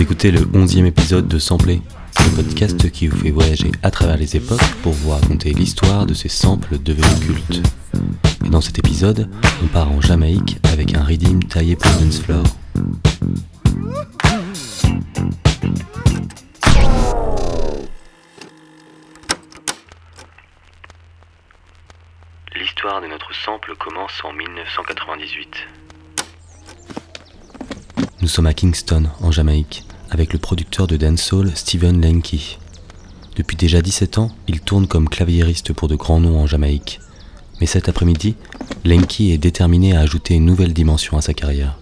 Écoutez le 11e épisode de Sampler, le podcast qui vous fait voyager à travers les époques pour vous raconter l'histoire de ces samples devenus cultes. Et dans cet épisode, on part en Jamaïque avec un redeem taillé pour dance floor. L'histoire de notre sample commence en 1998. Nous sommes à Kingston, en Jamaïque, avec le producteur de dancehall Steven Lenky. Depuis déjà 17 ans, il tourne comme claviériste pour de grands noms en Jamaïque. Mais cet après-midi, Lenky est déterminé à ajouter une nouvelle dimension à sa carrière.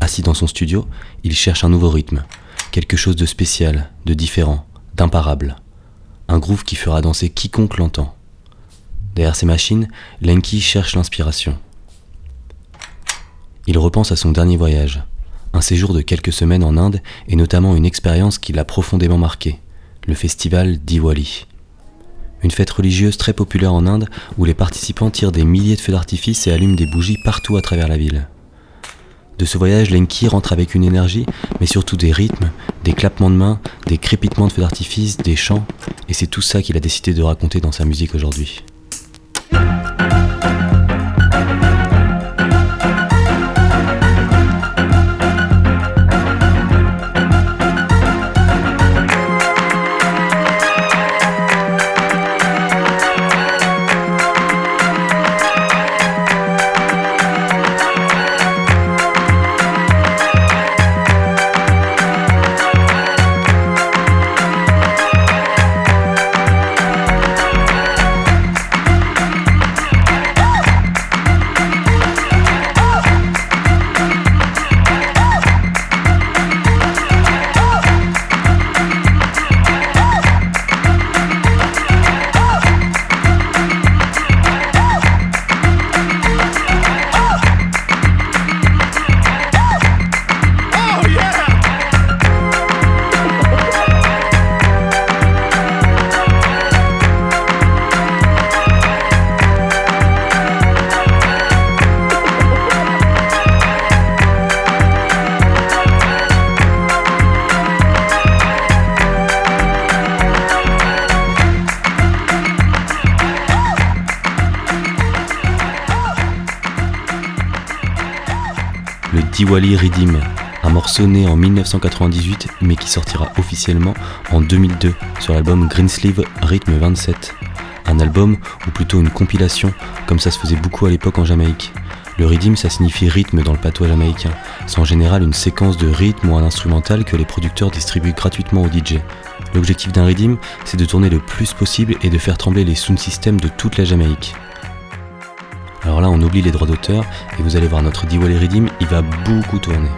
Assis dans son studio, il cherche un nouveau rythme, quelque chose de spécial, de différent, d'imparable. Un groove qui fera danser quiconque l'entend. Derrière ses machines, Lenky cherche l'inspiration. Il repense à son dernier voyage, un séjour de quelques semaines en Inde et notamment une expérience qui l'a profondément marqué, le festival Diwali. Une fête religieuse très populaire en Inde où les participants tirent des milliers de feux d'artifice et allument des bougies partout à travers la ville. De ce voyage, Lenki rentre avec une énergie, mais surtout des rythmes, des clappements de mains, des crépitements de feux d'artifice, des chants, et c'est tout ça qu'il a décidé de raconter dans sa musique aujourd'hui. Diwali Ridim, un morceau né en 1998 mais qui sortira officiellement en 2002 sur l'album Greensleeve Rhythm 27. Un album ou plutôt une compilation comme ça se faisait beaucoup à l'époque en Jamaïque. Le Ridim ça signifie rythme dans le patois jamaïcain. C'est en général une séquence de rythme ou un instrumental que les producteurs distribuent gratuitement aux DJ. L'objectif d'un Ridim, c'est de tourner le plus possible et de faire trembler les sound systems de toute la Jamaïque. Alors là, on oublie les droits d'auteur et vous allez voir notre Diwali Redeem, il va beaucoup tourner.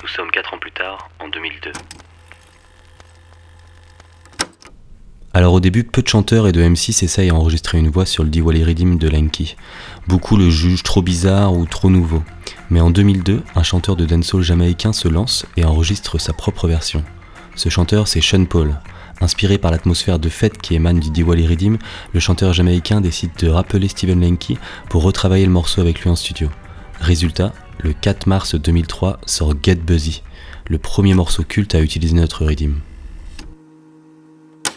Nous sommes 4 ans plus tard, en 2002. Alors au début, peu de chanteurs et de MC s'essayent à enregistrer une voix sur le Diwali Redeem de Lenky. Beaucoup le jugent trop bizarre ou trop nouveau. Mais en 2002, un chanteur de dancehall jamaïcain se lance et enregistre sa propre version. Ce chanteur, c'est Sean Paul. Inspiré par l'atmosphère de fête qui émane du Diwali Redeem, le chanteur jamaïcain décide de rappeler Steven Lenky pour retravailler le morceau avec lui en studio. Résultat, le 4 mars 2003 sort Get Buzzy, le premier morceau culte à utiliser notre Redeem.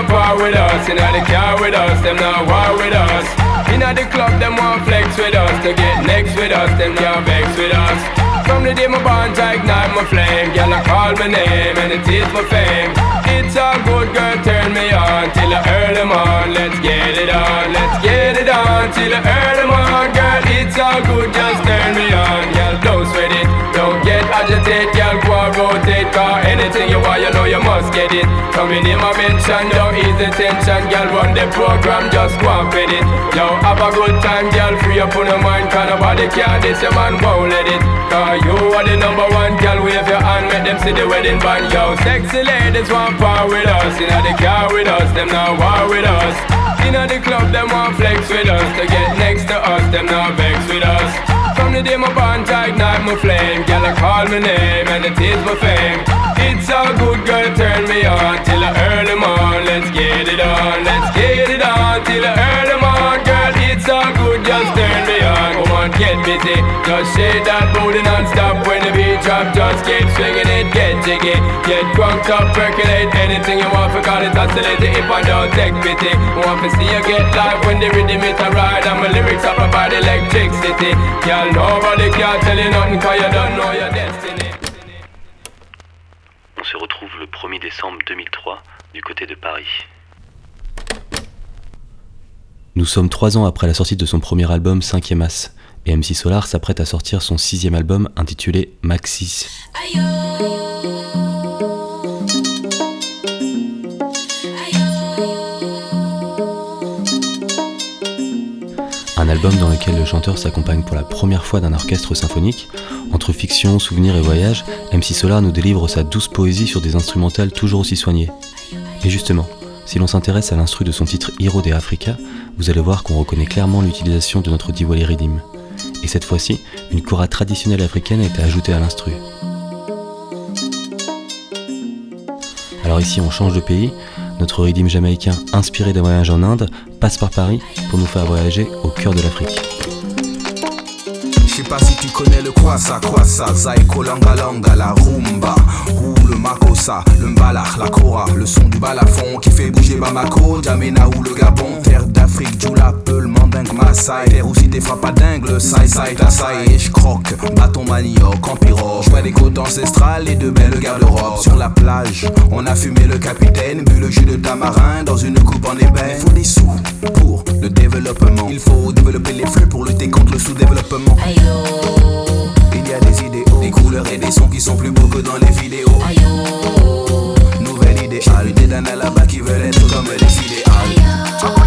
want war with us. Inna the car with us, them not war with us. Inna the club, them want flex with us. To get next with us, them can't vex with us. From the day my bond, I ignite my flame. Girl, I call my name and it is my fame. It's all good, girl, turn me on till I earn on. Let's get it on, let's get it on till I earn on. Girl, it's all good, just turn me on. Girl, don't sweat it. Girl, go rotate, car anything you want, you know you must get it. Coming in my mention, ease the tension, girl. Run the program, just go and fit it. Yo, have a good time, girl. Free up on your mind, cause nobody care. This your man won't let it. Cause you are the number one, girl. Wave your hand, make them see the wedding band. Yo, sexy ladies want part with us. Inna the car with us, them now war with us. Inna the club, them want flex with us. To get next to us, them now vex with us. From the day my bond ignite my flame. Girl, I call my name and it is my fame. It's a good girl, turn me on Till the early morn, let's get it on Let's get it on till the early morn. Girl, it's all good, just turn me on. Come on, get busy. Just shake that booty non-stop. When the beat drop, just keep swinging it Get jiggy, get drunk up, percolate Anything you want, for call it oscillate If I don't take pity Want to see you get live. When the rhythm it a ride And my lyrics up about electricity. Girl, nobody can tell you nothing Cause you don't know your destiny. On se retrouve le 1er décembre 2003 du côté de Paris. Nous sommes trois ans après la sortie de son premier album 5ème As, et MC Solar s'apprête à sortir son sixième album intitulé Maxis. Album dans lequel le chanteur s'accompagne pour la première fois d'un orchestre symphonique. Entre fiction, souvenirs et voyage, MC Solar nous délivre sa douce poésie sur des instrumentales toujours aussi soignées. Et justement, si l'on s'intéresse à l'instru de son titre Hero de Africa, vous allez voir qu'on reconnaît clairement l'utilisation de notre Diwali Redim. Et cette fois-ci, une kora traditionnelle africaine a été ajoutée à l'instru. Alors ici, on change de pays. Notre Redim jamaïcain, inspiré d'un voyage en Inde, passe par Paris pour nous faire voyager au cœur de l'Afrique. Je sais pas si tu connais le kwasa, kwasa, zaiko, langa, langa, la rumba, ou le makossa, le mbalach, la kora, le son du balafon qui fait bouger Bamako, Djamena ou le Gabon, terre d'Afrique, Djoula, peu, le mandingue, Maasai, terre aussi des frappes à dingue, le sai, sai, tasai, et je croque, bâton manioc, en pirogue, je vois des côtes ancestrales et de belles garde-robes, sur la plage, on a fumé le capitaine, bu le jus de tamarin dans une coupe en ébène, il faut des sous pour le développement, il faut développer les flux pour lutter contre le sous-développement. Il y a des idéaux, des couleurs et des sons qui sont plus beaux que dans les vidéos. Nouvelle idée, des danas là-bas qui veulent être comme les fidéales.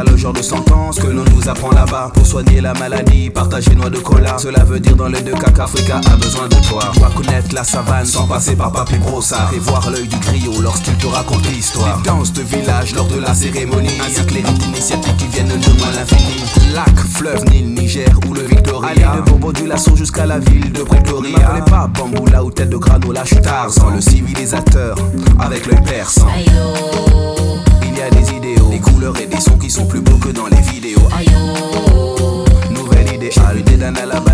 Voilà le genre de sentence que l'on nous apprend là-bas. Pour soigner la maladie, partager noix de cola. Cela veut dire dans les deux cas qu'Africa a besoin de toi. Dois connaître la savane sans passer par Papi Brossard. Et voir l'œil du griot lorsqu'il te raconte l'histoire. Les danses de village lors de la cérémonie. Ainsi que les rites initiatiques qui viennent de loin l'infini. Lac, fleuve, Nil, Niger ou le Victoria. Allez de Bobo du Lasso jusqu'à la ville de Pretoria. Ne m'appelez pas Bamboula ou tête de granola, je suis Tarzan, le civilisateur avec l'œil perçant. Il y a des idéaux, des couleurs et des sont plus beaux que dans les vidéos. Nouvelle idée, des danas là-bas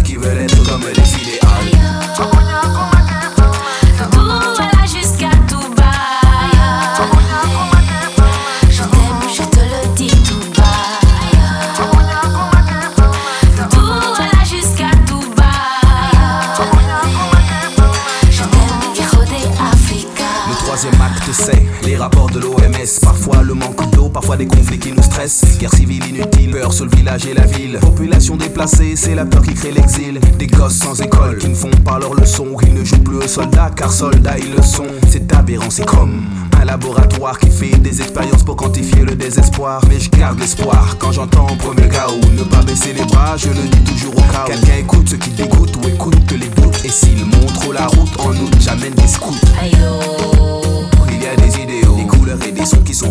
acte c'est les rapports de l'OMS Parfois le manque d'eau, parfois des conflits qui nous stressent. Guerre civile inutile, peur sur le village et la ville. Population déplacée, c'est la peur qui crée l'exil. Des gosses sans école qui ne font pas leur leçon. Ils ne jouent plus aux soldats car soldats ils le sont. C'est aberrant, c'est comme un laboratoire qui fait des expériences pour quantifier le désespoir. Mais je garde l'espoir quand j'entends au premier chaos Ne pas baisser les bras, je le dis toujours au cas où. Quelqu'un écoute ce qui dégoûte ou écoute les doutes. Et s'il montre la route en août, j'amène des scouts. Il y a des idéaux, des couleurs et des sons qui sont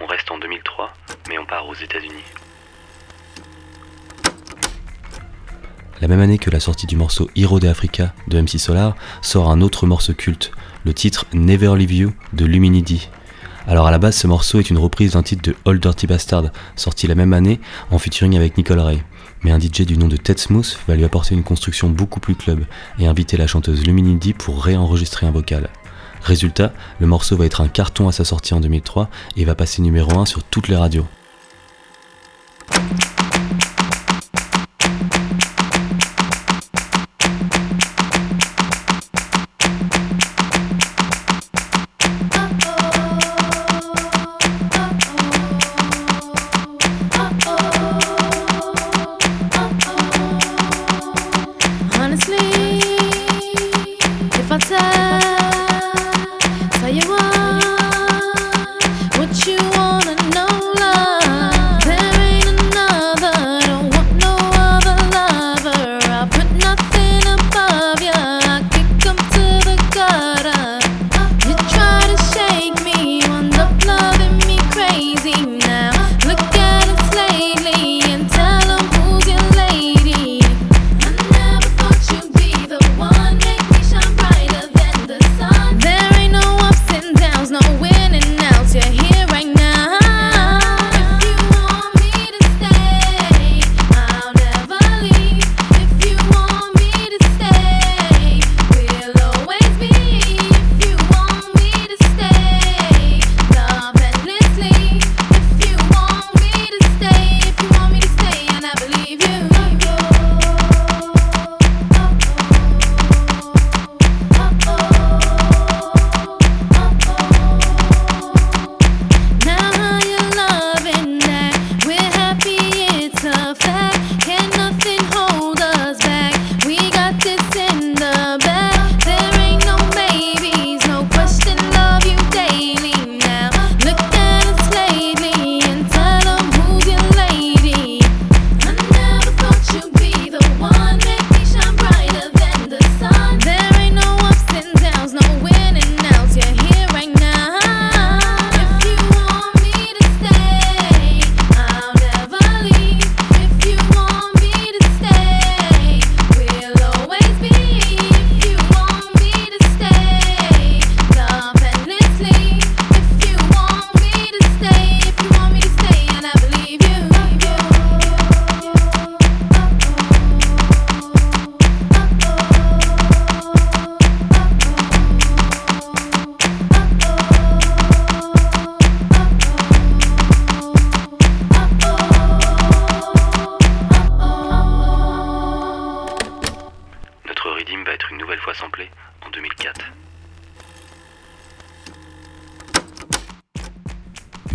On reste en 2003, mais on part aux États-Unis. La même année que la sortie du morceau Hero de Africa de MC Solar, sort un autre morceau culte, le titre Never Leave You de Luminidi. Alors à la base, ce morceau est une reprise d'un titre de Old Dirty Bastard, sorti la même année en featuring avec Nicole Ray. Mais un DJ du nom de Ted Smooth va lui apporter une construction beaucoup plus club et inviter la chanteuse Luminidi pour réenregistrer un vocal. Résultat, le morceau va être un carton à sa sortie en 2003 et va passer numéro 1 sur toutes les radios.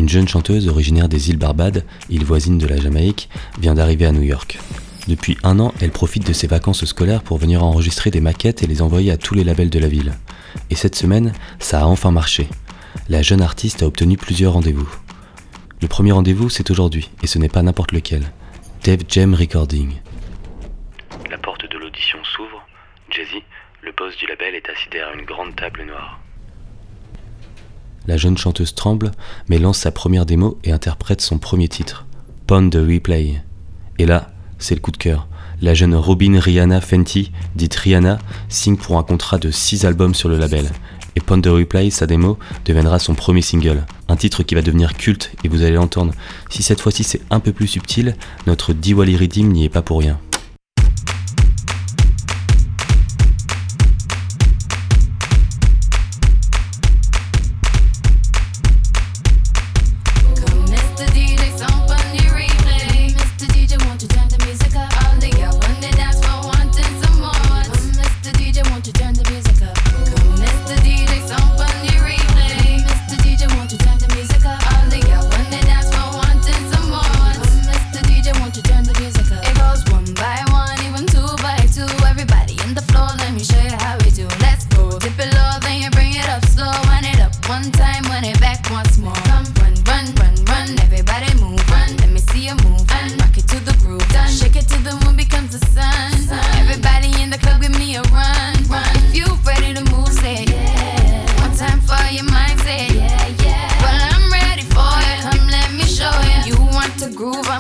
Jeune chanteuse originaire des îles Barbades, île voisine de la Jamaïque, vient d'arriver à New York. Depuis un an, elle profite de ses vacances scolaires pour venir enregistrer des maquettes et les envoyer à tous les labels de la ville. Et cette semaine, ça a enfin marché. La jeune artiste a obtenu plusieurs rendez-vous. Le premier rendez-vous, c'est aujourd'hui, et ce n'est pas n'importe lequel. Dave Jam Recording. La porte de l'audition s'ouvre. Jay-Z, le boss du label, est assis derrière une grande table noire. La jeune chanteuse tremble, mais lance sa première démo et interprète son premier titre, Pond de Replay. Et là, c'est le coup de cœur. La jeune Robin Rihanna Fenty, dite Rihanna, signe pour un contrat de 6 albums sur le label. Et Pond de Replay, sa démo, deviendra son premier single. Un titre qui va devenir culte, et vous allez l'entendre. Si cette fois-ci c'est un peu plus subtil, notre Diwali Redeem n'y est pas pour rien.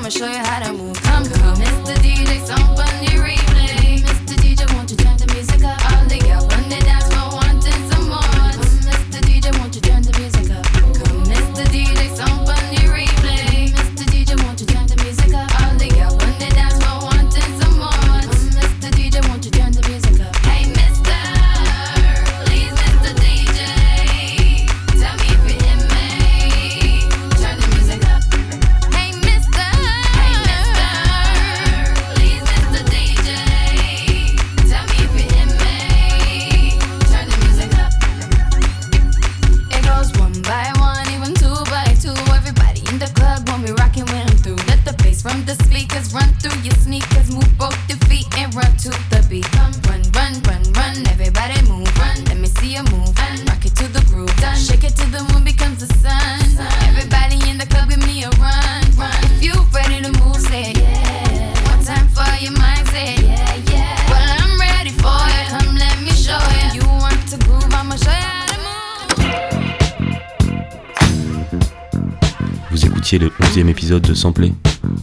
I'ma show you how to move. le 11e épisode de Sampler.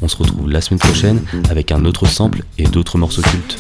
On se retrouve la semaine prochaine avec un autre sample et d'autres morceaux cultes.